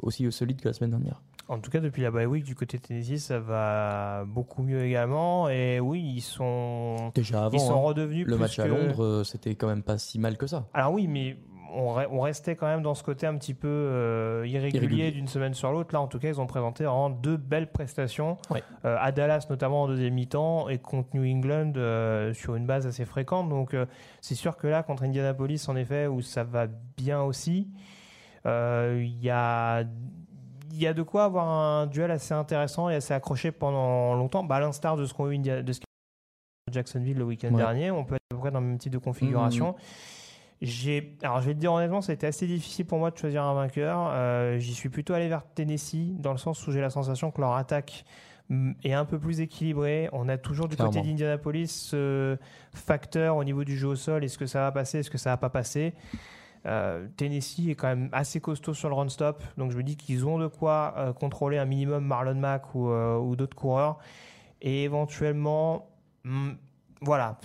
aussi solide que la semaine dernière. En tout cas, depuis la bye week du côté Tennessee, ça va beaucoup mieux également. Et oui, ils sont, Déjà avant, ils sont hein, redevenus le plus match à que- Londres, euh, c'était quand même pas si mal que ça. Alors oui, mais on, re- on restait quand même dans ce côté un petit peu euh, irrégulier, Irrégulier. d'une semaine sur l'autre. Là, en tout cas, ils ont présenté vraiment deux belles prestations. Ouais. Euh, à Dallas, notamment en deuxième mi-temps, et contre New England euh, sur une base assez fréquente. Donc, c'est sûr que là, contre Indianapolis, en effet, où ça va bien aussi, il y a. Il y a de quoi avoir un duel assez intéressant et assez accroché pendant longtemps, bah, à l'instar de ce qu'on a eu de ce eu Jacksonville le week-end Ouais. dernier. On peut être à peu près dans le même type de configuration. J'ai, alors je vais te dire honnêtement, c'était assez difficile pour moi de choisir un vainqueur. Euh, J'y suis plutôt allé vers Tennessee dans le sens où j'ai la sensation que leur attaque est un peu plus équilibré. On a toujours du côté d'Indianapolis ce facteur au niveau du jeu au sol. Est-ce que ça va passer? Est-ce que ça va pas passer? Euh, Tennessee est quand même assez costaud sur le run stop, donc je me dis qu'ils ont de quoi euh, contrôler un minimum Marlon Mack ou, euh, d'autres coureurs. Et éventuellement, mm, voilà,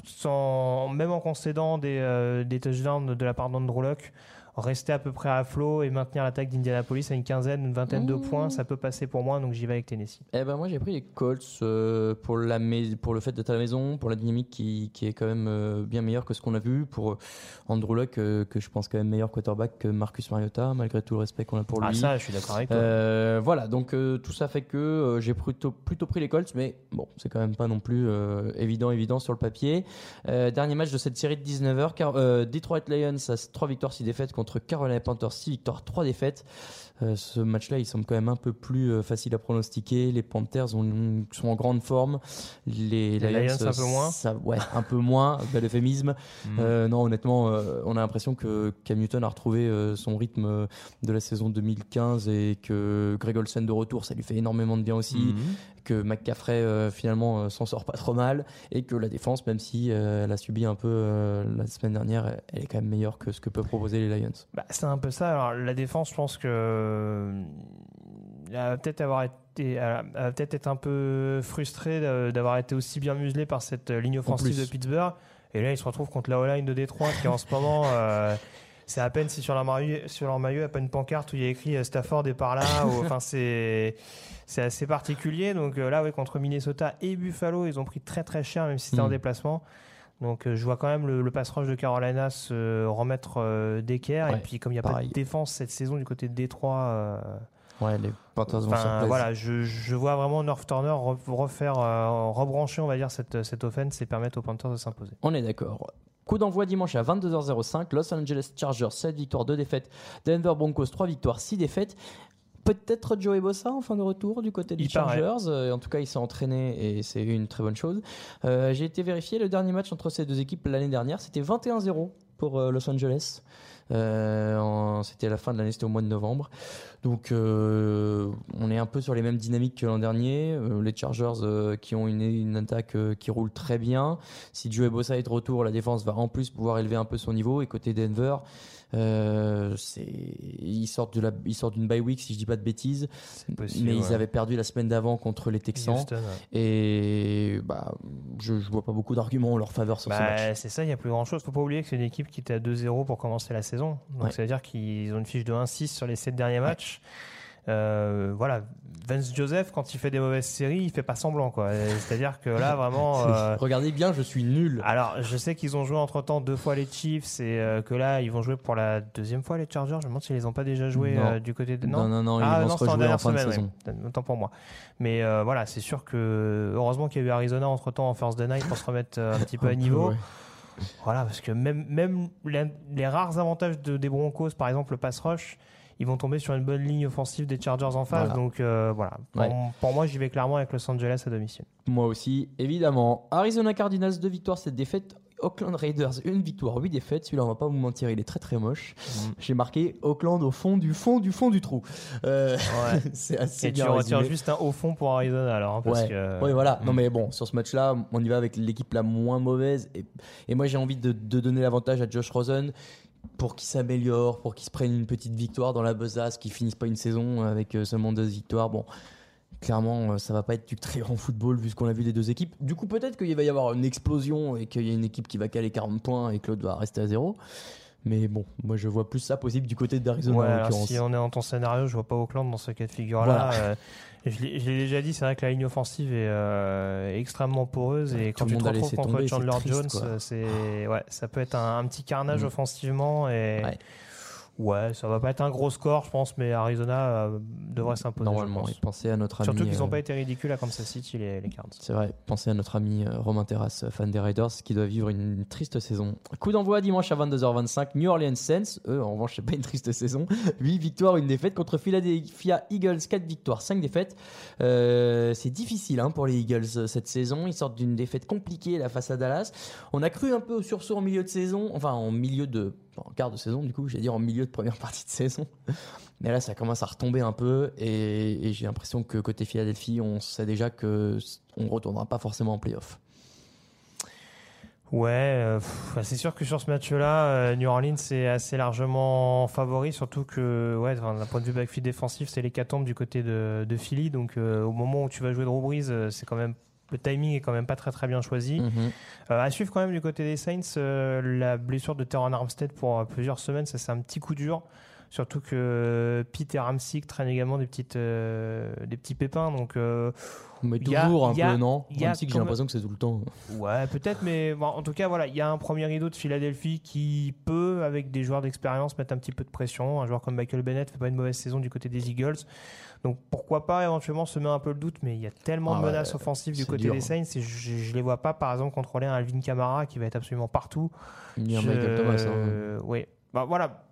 même en concédant des, des touchdowns de la part d'Andrew Luck, rester à peu près à flot et maintenir l'attaque d'Indianapolis à une quinzaine, une vingtaine de points, ça peut passer pour moi, donc j'y vais avec Tennessee. Eh ben moi j'ai pris les Colts euh, pour, la pour le fait d'être à la maison, pour la dynamique qui, qui est quand même euh, bien meilleure que ce qu'on a vu, pour euh, Andrew Luck euh, que je pense quand même meilleur quarterback que Marcus Mariota, malgré tout le respect qu'on a pour lui. Ah ça, je suis d'accord avec toi. Euh, voilà, donc euh, tout ça fait que euh, j'ai plutôt, plutôt pris les Colts, mais bon, c'est quand même pas non plus euh, évident, évident sur le papier. Euh, dernier match de cette série de 19h, car, euh, Detroit Lions a 3 victoires, 6 défaites contre Carolina Panthers, 6 victoires, 3 défaites. Euh, ce match-là, il semble quand même un peu plus euh, facile à pronostiquer. Les Panthers ont- sont en grande forme. Les, Les Lions, un euh, peu moins. ça- ouais, un peu moins, bel euphémisme. Euh, non, honnêtement, on a l'impression que Cam Newton a retrouvé son rythme de la saison 2015 et que Greg Olsen de retour, ça lui fait énormément de bien aussi. Mhm. Que McCaffrey finalement s'en sort pas trop mal et que la défense, même si elle a subi un peu la semaine dernière, elle est quand même meilleure que ce que peuvent proposer les Lions. Bah, c'est un peu ça. Alors, la défense, je pense que euh, peut-être avoir été, peut-être être un peu frustré d'avoir été aussi bien muselé par cette ligne offensive de Pittsburgh. Et là, ils se retrouvent contre la O-line de Détroit qui en ce moment, euh, c'est à peine si sur leur maillot, sur leur maillot, il n'y a pas une pancarte où il y a écrit euh, Stafford est par là. ou- Enfin, c'est c'est assez particulier. Donc euh, là, oui, contre Minnesota et Buffalo, ils ont pris très très cher, même si c'était en Mm. déplacement. Donc euh, je vois quand même le, le pass rush de Carolina se remettre euh, d'équerre. Et puis comme il n'y a pas pareil. de défense cette saison du côté de Détroit, euh, Ouais, les Panthers vont enfin, voilà, je, je vois vraiment North Turner re- refaire, euh, rebrancher, on va dire, cette, cette offense et permettre aux Panthers de s'imposer. On est d'accord. Coup d'envoi dimanche à 22h05. Los Angeles Chargers 7 victoires, 2 défaites. Denver Broncos 3 victoires, 6 défaites. Peut-être Joey Bossa en fin de retour du côté des Il. Chargers. Euh, en tout cas, il s'est entraîné et c'est une très bonne chose. Euh, J'ai été vérifié le dernier match entre ces deux équipes l'année dernière. C'était 21-0 pour euh, Los Angeles. Euh, c'était à la fin de l'année, c'était au mois de novembre. Donc, euh, on est un peu sur les mêmes dynamiques que l'an dernier. Euh, les Chargers qui ont une, une attaque qui roule très bien. Si Joey Bossa est de retour, la défense va en plus pouvoir élever un peu son niveau. Et côté Denver, c'est ils sortent de la, ils sortent d'une bye week si je dis pas de bêtises. possible, mais ils avaient perdu la semaine d'avant contre les Texans. Houston, ouais. Et bah, je, je vois pas beaucoup d'arguments en leur faveur sur ce Bah, match. c'est ça, il n'y a plus grand chose. Faut pas oublier que c'est une équipe qui était à 2-0 pour commencer la saison. Donc Ouais. ça veut dire qu'ils ont une fiche de 1-6 sur les 7 derniers matchs. Euh, voilà, Vance Joseph, quand il fait des mauvaises séries, il fait pas semblant. quoi. C'est-à-dire que là, vraiment. euh, Regardez bien, je suis nul. Alors, je sais qu'ils ont joué entre temps deux fois les Chiefs et euh, que là, ils vont jouer pour la deuxième fois les Chargers. Je me demande s'ils les ont pas déjà Non. euh, du côté de. Non, non, non, ils ah, vont non, se rejouer en fin de saison. ouais. Autant pour moi. Mais voilà, c'est sûr que heureusement qu'il y a eu Arizona entre temps en first day night pour se remettre un petit peu à niveau. ouais. Voilà, parce que même, même les, les rares avantages de, des Broncos, par exemple le pass rush, ils vont tomber sur une bonne ligne offensive des Chargers en face. Voilà. Donc euh, voilà, pour, Ouais. pour moi, j'y vais clairement avec Los Angeles à domicile. Moi aussi, évidemment. Arizona Cardinals, 2 victoires, 7 défaites. Oakland Raiders, une victoire, 8 défaites. Celui-là, on va pas vous mentir, il est très très moche. Mm. J'ai marqué Oakland au fond du fond du fond du trou. Euh, Ouais. c'est assez Et tu bien retires résumé. juste un haut fond pour Arizona alors. hein, parce ouais. que, Ouais, voilà. Non, Mm. mais bon, sur ce match-là, on y va avec l'équipe la moins mauvaise. Et, et moi, j'ai envie de, de donner l'avantage à Josh Rosen pour qu'il s'améliore, pour qu'il se prenne une petite victoire dans la besace, qu'il finisse pas une saison avec euh, seulement deux victoires. Bon. Clairement, euh, ça va pas être du très grand football vu ce qu'on a vu des deux équipes. Du coup, peut-être qu'il va y avoir une explosion et qu'il y a une équipe qui va caler 40 points et que l'autre va rester à zéro. Mais bon, moi je vois plus ça possible du côté d'Arizona Ouais, en l'occurrence. si on est dans ton scénario, je vois pas Auckland dans ce cas de figure-là. Voilà. Euh, je l'ai déjà dit, c'est vrai que la ligne offensive est euh, extrêmement poreuse et Tout quand le tu te retrouves contre tomber, Chandler triste, Jones, c'est ouais, ça peut être un, un petit carnage Mm. offensivement et Ouais. Ouais. ça va pas être un gros score, je pense, mais Arizona euh, devrait s'imposer. je Normalement, pense. et pensez à notre ami. Surtout qu'ils n'ont euh, pas été ridicules à Kansas City les, les Cards. C'est vrai, pensez à notre ami euh, Romain Terrasse, fan des Raiders, qui doit vivre une triste saison. Coup d'envoi dimanche à 22h25, New Orleans Saints, eux en revanche c'est pas une triste saison, 8 victoires, une défaite contre Philadelphia Eagles, 4 victoires, 5 défaites. Euh, c'est difficile hein, pour les Eagles euh, cette saison, ils sortent d'une défaite compliquée là, face à Dallas. On a cru un peu au sursaut en milieu de saison, enfin en milieu de en quart de saison, du coup, j'ai dire en milieu de première partie de saison. Mais là, ça commence à retomber un peu et, j'ai l'impression que côté Philadelphie, on sait déjà que on retournera pas forcément en playoff. Ouais, euh, pff, c'est sûr que sur ce match-là, euh, New Orleans est assez largement favori, surtout que, ouais, d'un point de vue backfield défensif, c'est l'hécatombe du côté de, de Philly. Donc, euh, au moment où tu vas jouer Drew Brees, c'est quand même le timing est quand même pas très très bien choisi. Euh, à suivre quand même du côté des Saints, euh, la blessure de Terran Armstead pour euh, plusieurs semaines, ça c'est un petit coup dur. Surtout que Pete et Ramsick traînent également des petites euh, des petits pépins, donc euh, Mais Il y a- toujours un il y a- peu, non j'ai l'impression que c'est tout le temps. Ouais, peut-être, mais bon, en tout cas, voilà, il y a un premier rideau de Philadelphie qui peut, avec des joueurs d'expérience, mettre un petit peu de pression. Un joueur comme Michael Bennett fait pas une mauvaise saison du côté des Eagles. Donc pourquoi pas éventuellement semer un peu le doute, mais il y a tellement Ah de ouais, menaces offensives du côté dur. des Saints et je, je les vois pas, par exemple, contrôler un Alvin Kamara qui va être absolument partout. Il y a Je- Michael Thomas. hein. Oui, bah voilà.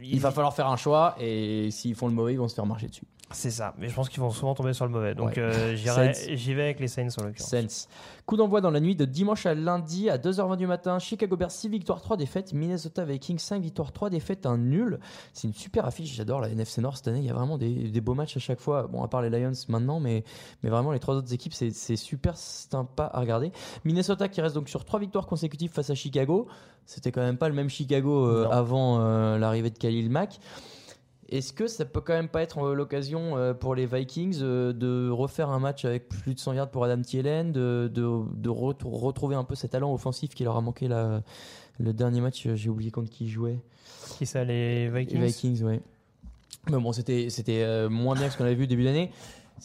Il va falloir faire un choix et s'ils font le mauvais, ils vont se faire marcher dessus. C'est ça, mais je pense qu'ils vont souvent tomber sur le mauvais. Donc Ouais. euh, Saints. j'y vais avec les Saints en l'occurrence. Sense. Coup d'envoi dans la nuit de dimanche à lundi à 2h20 du matin. Chicago Bears 6 victoires, 3 défaites. Minnesota Vikings 5 victoires, 3 défaites, un nul. C'est une super affiche. J'adore la NFC Nord cette année. Il y a vraiment des, des beaux matchs à chaque fois. Bon, à part les Lions maintenant, mais, mais vraiment les trois autres équipes, c'est super sympa à regarder. Minnesota qui reste donc sur 3 victoires consécutives face à Chicago. C'était quand même pas le même Chicago euh, avant euh, l'arrivée de Khalil Mack. Est-ce que ça peut quand même pas être euh, l'occasion euh, pour les Vikings euh, de refaire un match avec plus de 100 yards pour Adam Thielen, de, de, de retou- retrouver un peu cet talent offensif qui leur a manqué la- le dernier match J'ai oublié contre qui ils jouaient. Qui ça, les Vikings Les Vikings, ouais. Mais bon, c'était moins bien que ce qu'on avait vu au début d'année.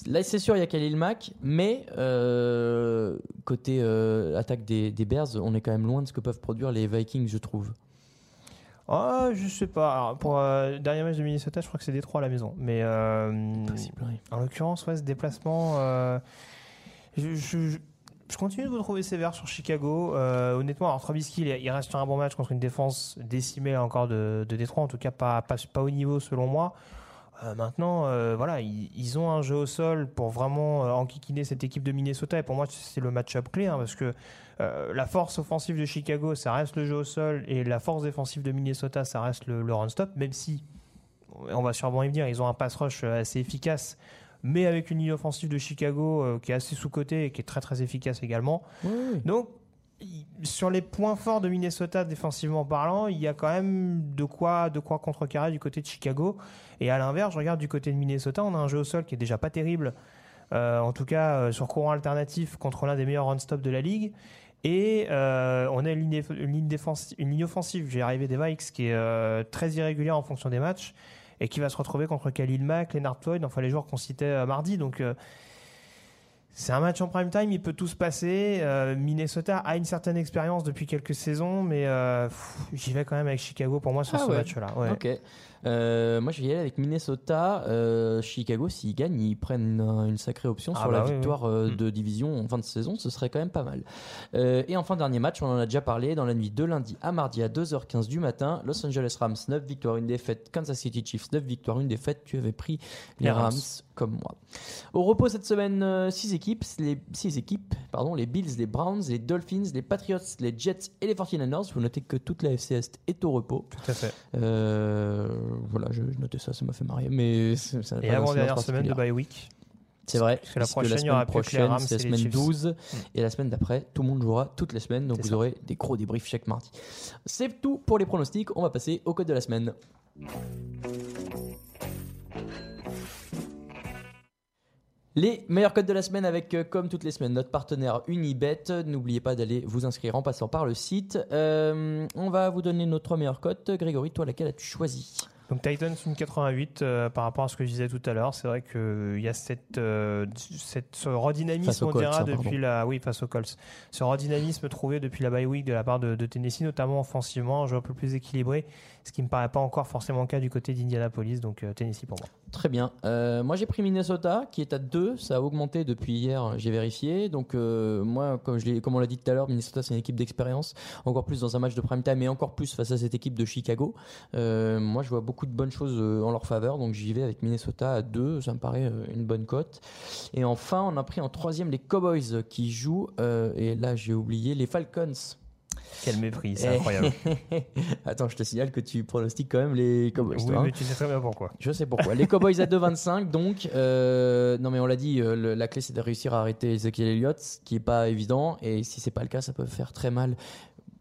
Là, c'est sûr, il y a Khalil Mack, mais euh, côté euh, attaque des, des Bears, on est quand même loin de ce que peuvent produire les Vikings, je trouve. Ah, je sais pas. Alors, pour euh, le dernier match de Minnesota, je crois que c'est Détroit à la maison. Mais euh, oui. en l'occurrence, ouais, ce déplacement, euh, je, je- je- je continue de vous trouver sévère sur Chicago. Euh, honnêtement, alors Trubisky, il, il reste sur un bon match contre une défense décimée là, encore de, de Détroit, en tout cas pas, pas, pas au niveau selon moi. Euh, maintenant, euh, voilà, ils, ils ont un jeu au sol pour vraiment euh, enquiquiner cette équipe de Minnesota. Et pour moi, c'est le match-up clé, hein, parce que euh, la force offensive de Chicago, ça reste le jeu au sol, et la force défensive de Minnesota, ça reste le, le run-stop, même si, on va sûrement y venir, ils ont un pass rush euh, assez efficace, mais avec une ligne offensive de Chicago euh, qui est assez sous-cotée et qui est très très efficace également. Donc, sur les points forts de Minnesota défensivement parlant, il y a quand même de quoi, de quoi contrecarrer du côté de Chicago. Et à l'inverse, je regarde du côté de Minnesota, on a un jeu au sol qui est déjà pas terrible, euh, en tout cas euh, sur courant alternatif contre l'un des meilleurs run-stop de la ligue. Et euh, on a une ligne, une une ligne offensive, j'ai arrivé des Vikes, qui est euh, très irrégulière en fonction des matchs et qui va se retrouver contre Khalil Mack, Leonard Floyd, enfin les joueurs qu'on citait euh, mardi. Donc c'est un match en prime time, il peut tout se passer. Euh, Minnesota a une certaine expérience depuis quelques saisons, mais euh, j'y vais quand même avec Chicago pour moi sur Ah ce ouais. match-là. Ouais. Ok. Euh, moi, je vais y aller avec Minnesota. Chicago, s'ils gagnent, ils prennent une, sacrée option Ah sur bah la oui, victoire euh, Mm. de division en fin de saison. Ce serait quand même pas mal. Et enfin, dernier match, on en a déjà parlé dans la nuit de lundi à mardi à 2h15 du matin. Los Angeles Rams, 9 victoires, une défaite. Kansas City Chiefs, 9 victoires, une défaite. Tu avais pris les, Les Rams. Rams. Comme moi. Au repos cette semaine, 6 équipes, les six équipes, pardon, les Bills, les Browns, les Dolphins, les Patriots, les Jets et les 49ers. Vous notez que toute la FC Est est au repos. Tout à fait. Euh, voilà, je, je notais ça, ça m'a fait marrer. Mais ça Et pas avant d'incidence dernière semaine de bye week. C'est vrai. Parce que la prochaine, y semaine aura que les prochaine, c'est la les semaine Chiefs. 12. Et la semaine d'après, tout le monde jouera toute la semaine. Donc vous ça. aurez des gros débriefs chaque mardi. C'est tout pour les pronostics. On va passer au code de la semaine. Les meilleurs codes de la semaine avec, euh, comme toutes les semaines, notre partenaire Unibet. N'oubliez pas d'aller vous inscrire en passant par le site. Euh, on va vous donner nos trois meilleurs cotes. Grégory, toi, laquelle as-tu choisi? Donc Titans une 88 euh, par rapport à ce que je disais tout à l'heure. C'est vrai qu'il y a cette, euh, cette, ce redynamisme, on Colts, dira, hein, depuis pardon. la, oui, face aux Colts. Ce redynamisme trouvé depuis la bye week de la part de, de Tennessee, notamment offensivement, un jeu un peu plus équilibré, ce qui me paraît pas encore forcément le cas du côté d'Indianapolis. Donc euh, Tennessee pour moi. Très bien. Euh, moi, j'ai pris Minnesota, qui est à 2. Ça a augmenté depuis hier, j'ai vérifié. Donc, euh, moi, comme, je comme on l'a dit tout à l'heure, Minnesota, c'est une équipe d'expérience. Encore plus dans un match de prime time et encore plus face à cette équipe de Chicago. Euh, moi, je vois beaucoup de bonnes choses euh, en leur faveur. Donc, j'y vais avec Minnesota à 2. Ça me paraît euh, une bonne cote. Et enfin, on a pris en troisième les Cowboys qui jouent. euh, et là, j'ai oublié les Falcons. Quel mépris, c'est incroyable. Attends, je te signale que tu pronostiques quand même les Cowboys. Oui, toi, hein. mais tu sais très bien pourquoi. Je sais pourquoi. Les Cowboys à 2,25, donc. euh, non, mais on l'a dit, euh, le- la clé c'est de réussir à arrêter Ezekiel Elliott, ce qui est pas évident. Et si c'est pas le cas, ça peut faire très mal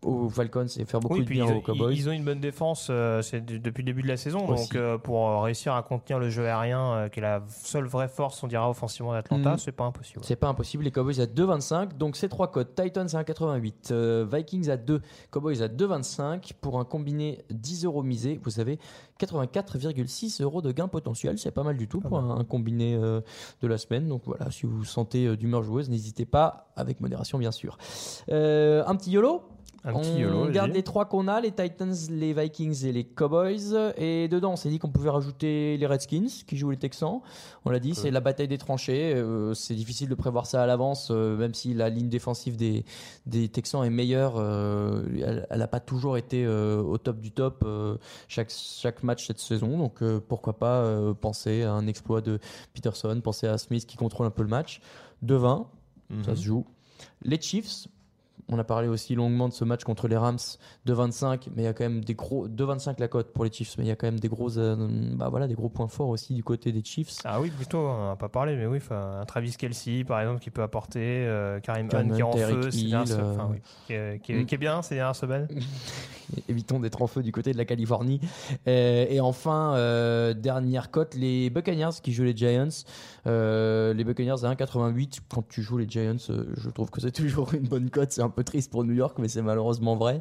aux Falcons et faire beaucoup Oui, de bien ils, aux Cowboys. ils- ont une bonne défense euh, depuis le début de la saison. Aussi. Donc, euh, pour euh, réussir à contenir le jeu aérien, euh, qui est la seule vraie force, on dira, offensivement d'Atlanta, Mhm. c'est pas impossible. C'est pas impossible, les Cowboys à 2,25. Donc c'est trois codes. Titans à 1,88. euh, Vikings à 2. Cowboys à 2,25. Pour un combiné 10 euros misé, vous avez 84,6 euros de gain potentiel. C'est pas mal du tout pour un, un combiné de la semaine. Donc voilà, si vous sentez euh, d'humeur joueuse, n'hésitez pas, avec modération bien sûr. Un petit YOLO? Un on petit YOLO, garde les trois qu'on a, les Titans, les Vikings et les Cowboys. Et dedans, on s'est dit qu'on pouvait rajouter les Redskins qui jouent les Texans. On l'a dit, c'est la bataille des tranchées. Euh, c'est difficile de prévoir ça à l'avance, euh, même si la ligne défensive des, des Texans est meilleure. euh, elle n'a pas toujours été au top du top chaque, chaque match cette saison. Donc pourquoi pas penser à un exploit de Peterson, penser à Smith qui contrôle un peu le match. De 20, ça Mhm. se joue. Les Chiefs, on a parlé aussi longuement de ce match contre les Rams de 25, mais il y a quand même des gros de 25 la cote pour les Chiefs, mais il y a quand même des gros, euh, bah voilà, des gros points forts aussi du côté des Chiefs. Ah oui, plutôt, on n'en a pas parlé, mais oui, un Travis Kelsey, par exemple, qui peut apporter, euh, Karim Hunt qui est en feu, Hill, enfin, oui, qui, est, qui est- qui est bien ces dernières semaines. Évitons d'être en feu du côté de la Californie. Euh, et enfin, euh, dernière cote, les Buccaneers qui jouent les Giants. Les Buccaneers à 1,88. Quand tu joues les Giants, je trouve que c'est toujours une bonne cote. C'est un peu triste pour New York, mais c'est malheureusement vrai.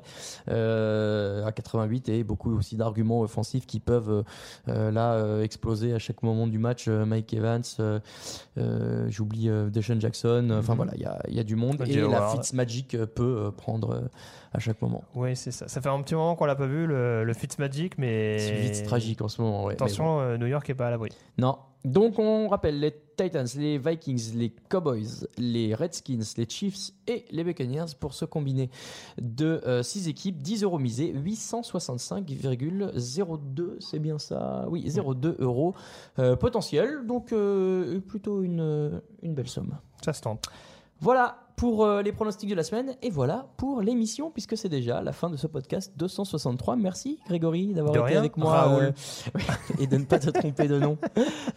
Euh, à 88 et beaucoup aussi d'arguments offensifs qui peuvent euh, là euh, exploser à chaque moment du match. Mike Evans, euh, j'oublie Deshaun Jackson. Enfin Mhm. voilà, il y a, y a du monde. Et la. Fitzmagic peut prendre à chaque moment. Oui, c'est ça. Ça fait un petit moment qu'on l'a pas vu, le, le Fitzmagic, mais. C'est vite tragique en ce moment. ouais. Bon. Attention, euh, New York est pas à l'abri. Non. Donc on rappelle les Titans, les Vikings, les Cowboys, les Redskins, les Chiefs et les Buccaneers pour se combiner de 6 équipes, 10 euros misés, 865,02, c'est bien ça? Oui, 02 euros euh, potentiel, donc euh, plutôt une, une belle somme. Ça se tente. Voilà pour euh, les pronostics de la semaine et voilà pour l'émission puisque c'est déjà la fin de ce podcast 263. Merci Grégory d'avoir été rien, avec moi Raoul. euh, et de ne pas te tromper de nom.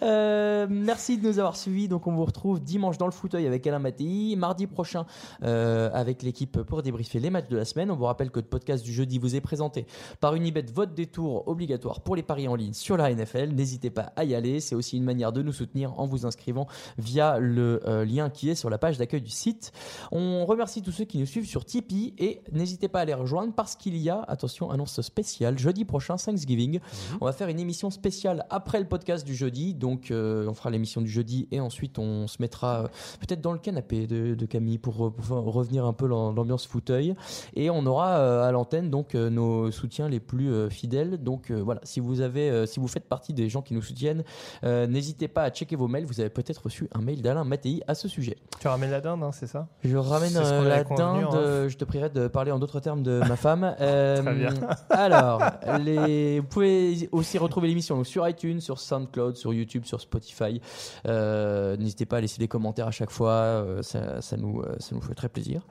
Euh, merci de nous avoir suivis. Donc on vous retrouve dimanche dans le fauteuil avec Alain Mattei, mardi prochain euh, avec l'équipe pour débriefer les matchs de la semaine. On vous rappelle que le podcast du jeudi vous est présenté par Unibet, vote des tours obligatoire pour les paris en ligne sur la NFL. N'hésitez pas à y aller. C'est aussi une manière de nous soutenir en vous inscrivant via le lien qui est sur la page d'accueil du site. On remercie tous ceux qui nous suivent sur Tipeee et n'hésitez pas à les rejoindre parce qu'il y a, attention, annonce spéciale, jeudi prochain, Thanksgiving. On va faire une émission spéciale après le podcast du jeudi. Donc, euh, on fera l'émission du jeudi et ensuite on se mettra euh, peut-être dans le canapé de, de Camille pour, euh, pour revenir un peu dans l'ambiance fauteuil. Et on aura euh, à l'antenne donc nos soutiens les plus fidèles. Donc voilà, si vous avez, si vous faites partie des gens qui nous soutiennent, n'hésitez pas à checker vos mails. Vous avez peut-être reçu un mail d'Alain Mattei à ce sujet. Tu ramènes la dinde, hein, c'est ça? Je ramène euh, la dinde. hein. euh, Je te prierai de parler en d'autres termes de ma femme. Euh, Très bien. alors, les, vous pouvez aussi retrouver l'émission sur iTunes, sur SoundCloud, sur YouTube, sur Spotify. Euh, N'hésitez pas à laisser des commentaires à chaque fois. euh, ça, ça nous, euh, ça nous fait très plaisir.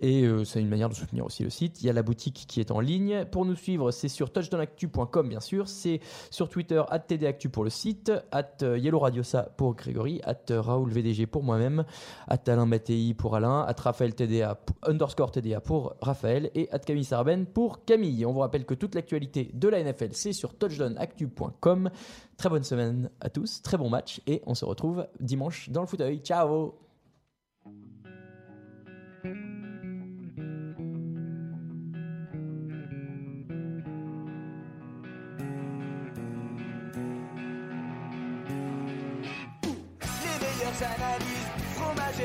Et euh, c'est une manière de soutenir aussi le site. Il y a la boutique qui est en ligne. Pour nous suivre, c'est sur touchdownactu.com, bien sûr. C'est sur Twitter, at TDActu pour le site, at euh, Yellow Radiosa pour Grégory, at euh, Raoul VDG pour moi-même, at Alain Mattei pour Alain, at Raphaël TDA, underscore TDA pour Raphaël et at Camille Sarben pour Camille. On vous rappelle que toute l'actualité de la NFL, c'est sur touchdownactu.com. Très bonne semaine à tous, très bon match et on se retrouve dimanche dans le fauteuil. Ciao analyses,